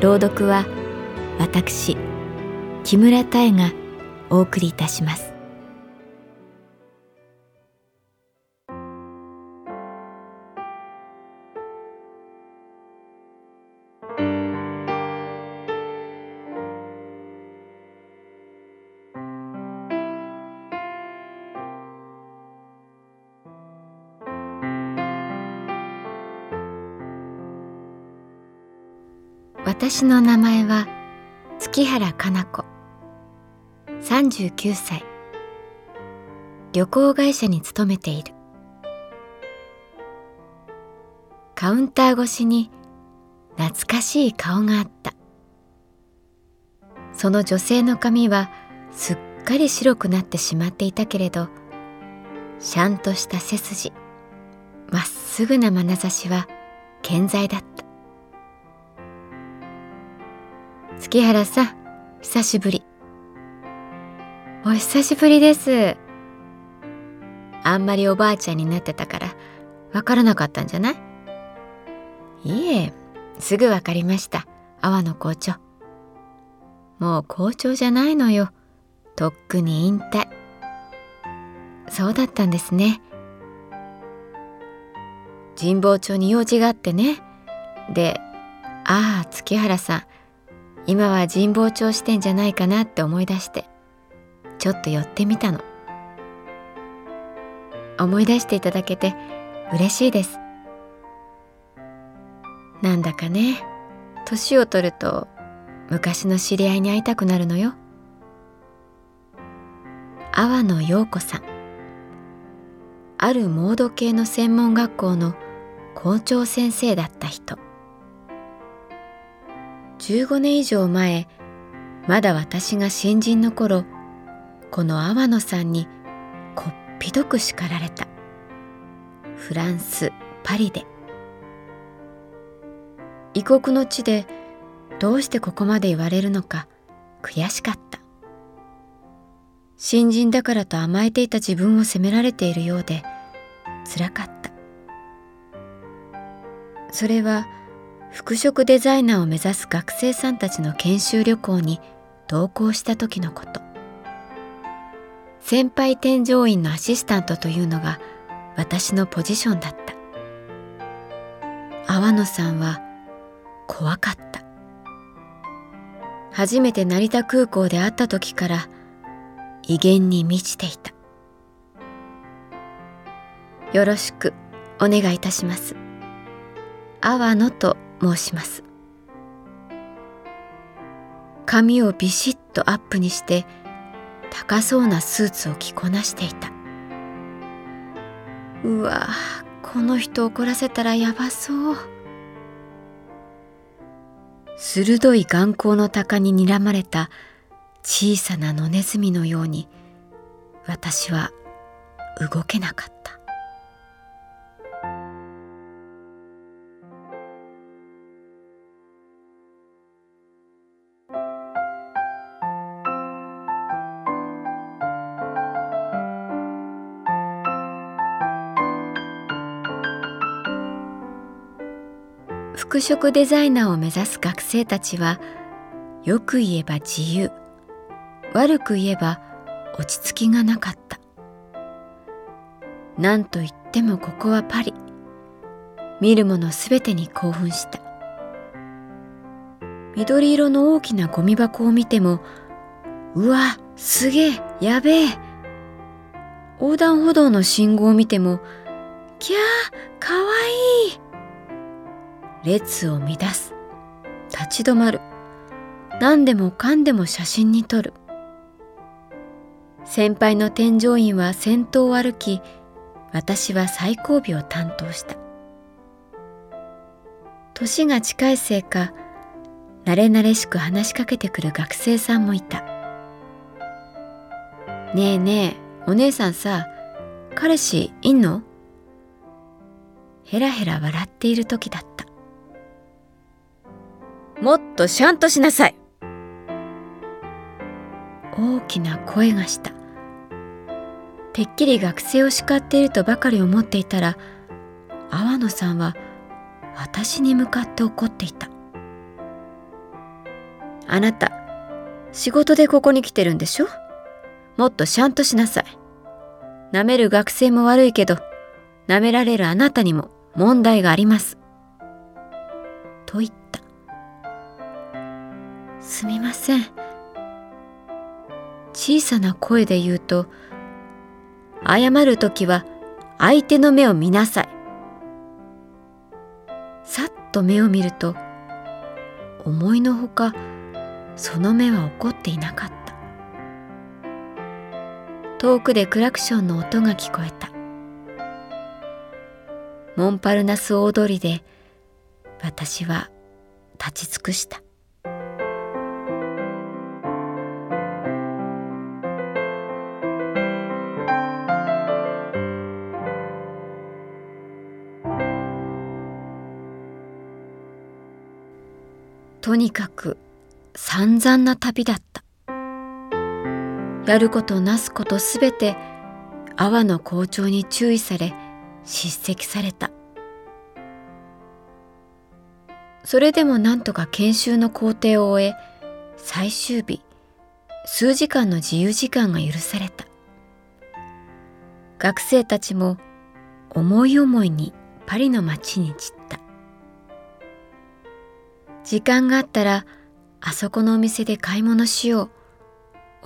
朗読は私木村多江がお送りいたします。私の名前は月原かな子。39歳。旅行会社に勤めている。カウンター越しに懐かしい顔があった。その女性の髪はすっかり白くなってしまっていたけれどしゃんとした背筋まっすぐな眼差しは健在だった。月原さん久しぶり。お久しぶりです。あんまりおばあちゃんになってたからわからなかったんじゃない？いえすぐわかりました。阿波の校長。もう校長じゃないのよ。とっくに引退。そうだったんですね。神保町に用事があってね。でああ月原さん。今は神保町支店じゃないかなって思い出してちょっと寄ってみたの。思い出していただけて嬉しいです。なんだかね年を取ると昔の知り合いに会いたくなるのよ。阿波野陽子さん。あるモード系の専門学校の校長先生だった人。15年以上前まだ私が新人の頃この阿波野さんにこっぴどく叱られた。フランスパリで。異国の地でどうしてここまで言われるのか悔しかった。新人だからと甘えていた自分を責められているようでつらかった。それは服飾デザイナーを目指す学生さんたちの研修旅行に同行した時のこと。先輩添乗員のアシスタントというのが私のポジションだった。阿野さんは怖かった。初めて成田空港で会った時から威厳に満ちていた。よろしくお願いいたします。阿野と申します。髪をビシッとアップにして高そうなスーツを着こなしていた。うわこの人怒らせたらやばそう。鋭い眼光の鷹に睨まれた小さな野ネズミのように私は動けなかった。服飾デザイナーを目指す学生たちはよく言えば自由。悪く言えば落ち着きがなかった。何と言ってもここはパリ。見るものすべてに興奮した。緑色の大きなゴミ箱を見てもうわすげえやべえ。横断歩道の信号を見てもキャーかわいい。列を乱す。立ち止まる。何でもかんでも写真に撮る。先輩の添乗員は先頭を歩き私は最後尾を担当した。年が近いせいか慣れ慣れしく話しかけてくる学生さんもいた「ねえねえお姉さんさ彼氏いんの?」ヘラヘラ笑っている時だった。もっとシャンとしなさい。大きな声がした。てっきり学生を叱っているとばかり思っていたら阿野さんは私に向かって怒っていた。あなた仕事でここに来てるんでしょ？もっとしゃんとしなさい。舐める学生も悪いけど舐められるあなたにも問題があります。すみません。小さな声で言うと謝る時は相手の目を見なさい。さっと目を見ると思いのほかその目は怒っていなかった。遠くでクラクションの音が聞こえた。モンパルナス大通りで私は立ち尽くした。とにかく散々な旅だった。やることなすことすべて阿波の校長に注意され叱責された。それでもなんとか研修の工程を終え最終日数時間の自由時間が許された。学生たちも思い思いにパリの街に散った。時間があったらあそこのお店で買い物しよう。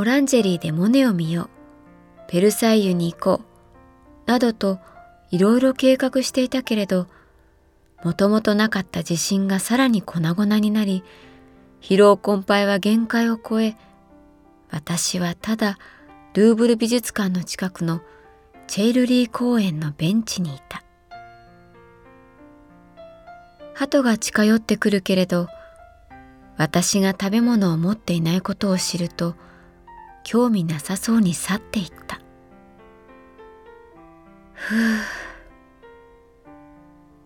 オランジェリーでモネを見よう。ペルサイユに行こう。などといろいろ計画していたけれどもともとなかった自信がさらに粉々になり疲労困憊は限界を超え私はただルーブル美術館の近くのチェイルリー公園のベンチにいた。鳩が近寄ってくるけれど私が食べ物を持っていないことを知ると興味なさそうに去っていった。ふう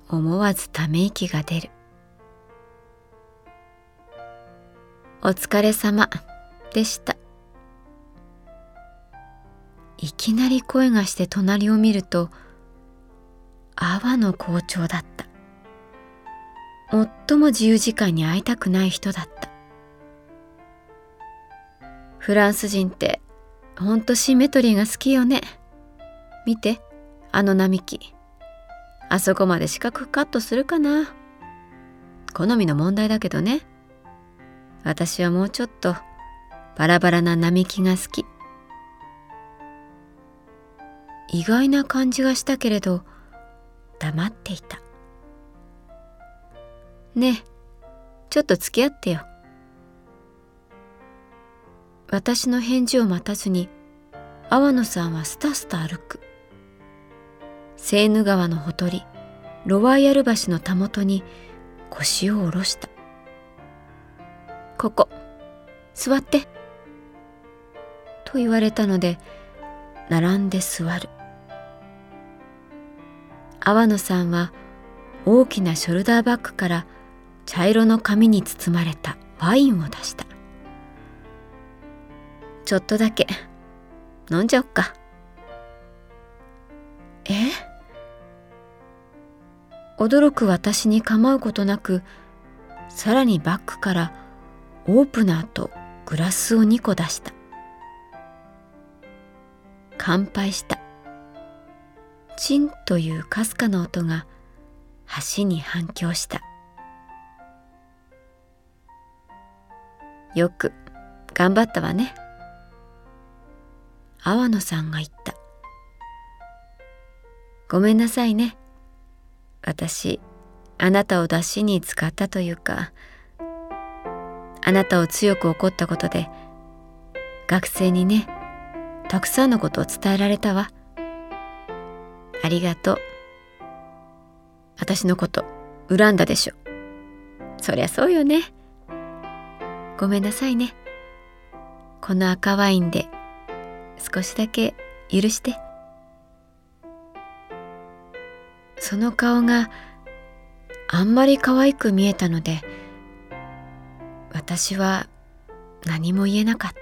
思わずため息が出る。お疲れ様でした。いきなり声がして隣を見ると阿波の校長だった。最も自由時間に会いたくない人だった。フランス人ってほんとシンメトリーが好きよね。見てあの並木。あそこまで四角カットするかな。好みの問題だけどね。私はもうちょっとバラバラな並木が好き。意外な感じがしたけれど黙っていた。ねえ。ちょっと付き合ってよ。私の返事を待たずに阿波野さんはスタスタ歩く。セーヌ川のほとりロワイヤル橋のたもとに腰を下ろした。ここ座って。と言われたので並んで座る。阿波野さんは大きなショルダーバッグから茶色の紙に包まれたワインを出した。ちょっとだけ。飲んじゃおっか。え？驚く私に構うことなくさらにバッグからオープナーとグラスを2個出した。乾杯した。チンというかすかな音が橋に反響した。よく頑張ったわね。阿波野さんが言った。ごめんなさいね。私あなたを出しに使ったというかあなたを強く怒ったことで学生にねたくさんのことを伝えられたわ。ありがとう。私のこと恨んだでしょ。そりゃそうよね。ごめんなさいね。この赤ワインで少しだけ許して。その顔があんまり可愛く見えたので私は何も言えなかっ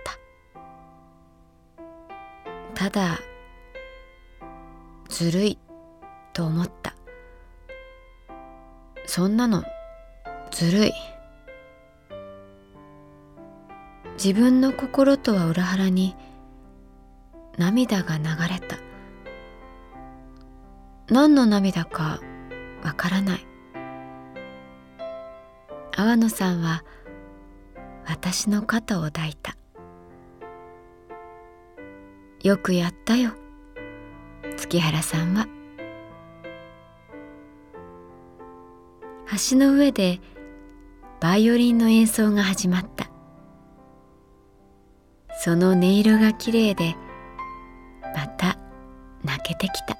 た。ただずるいと思った。そんなのずるい。自分の心とは裏腹に涙が流れた。何の涙かわからない。阿波野さんは私の肩を抱いた。よくやったよ。月原さんは。橋の上でバイオリンの演奏が始まった。その音色がきれいでまた泣けてきた。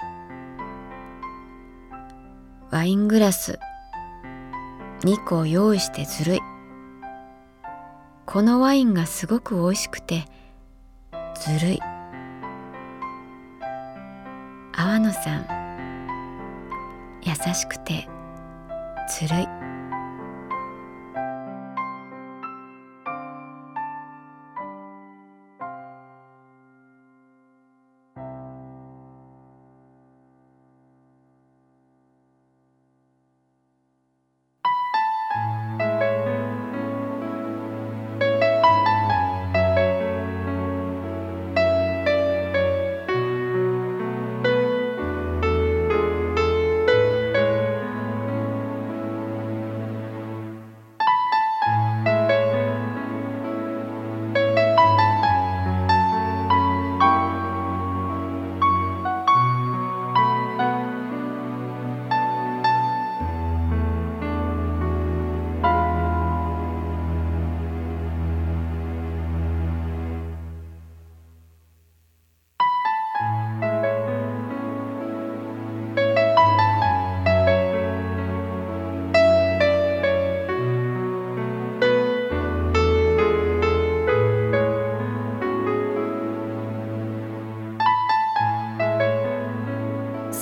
ワイングラス2個用意してずるい。このワインがすごく美味しくてずるい。阿野さん優しくてずるい。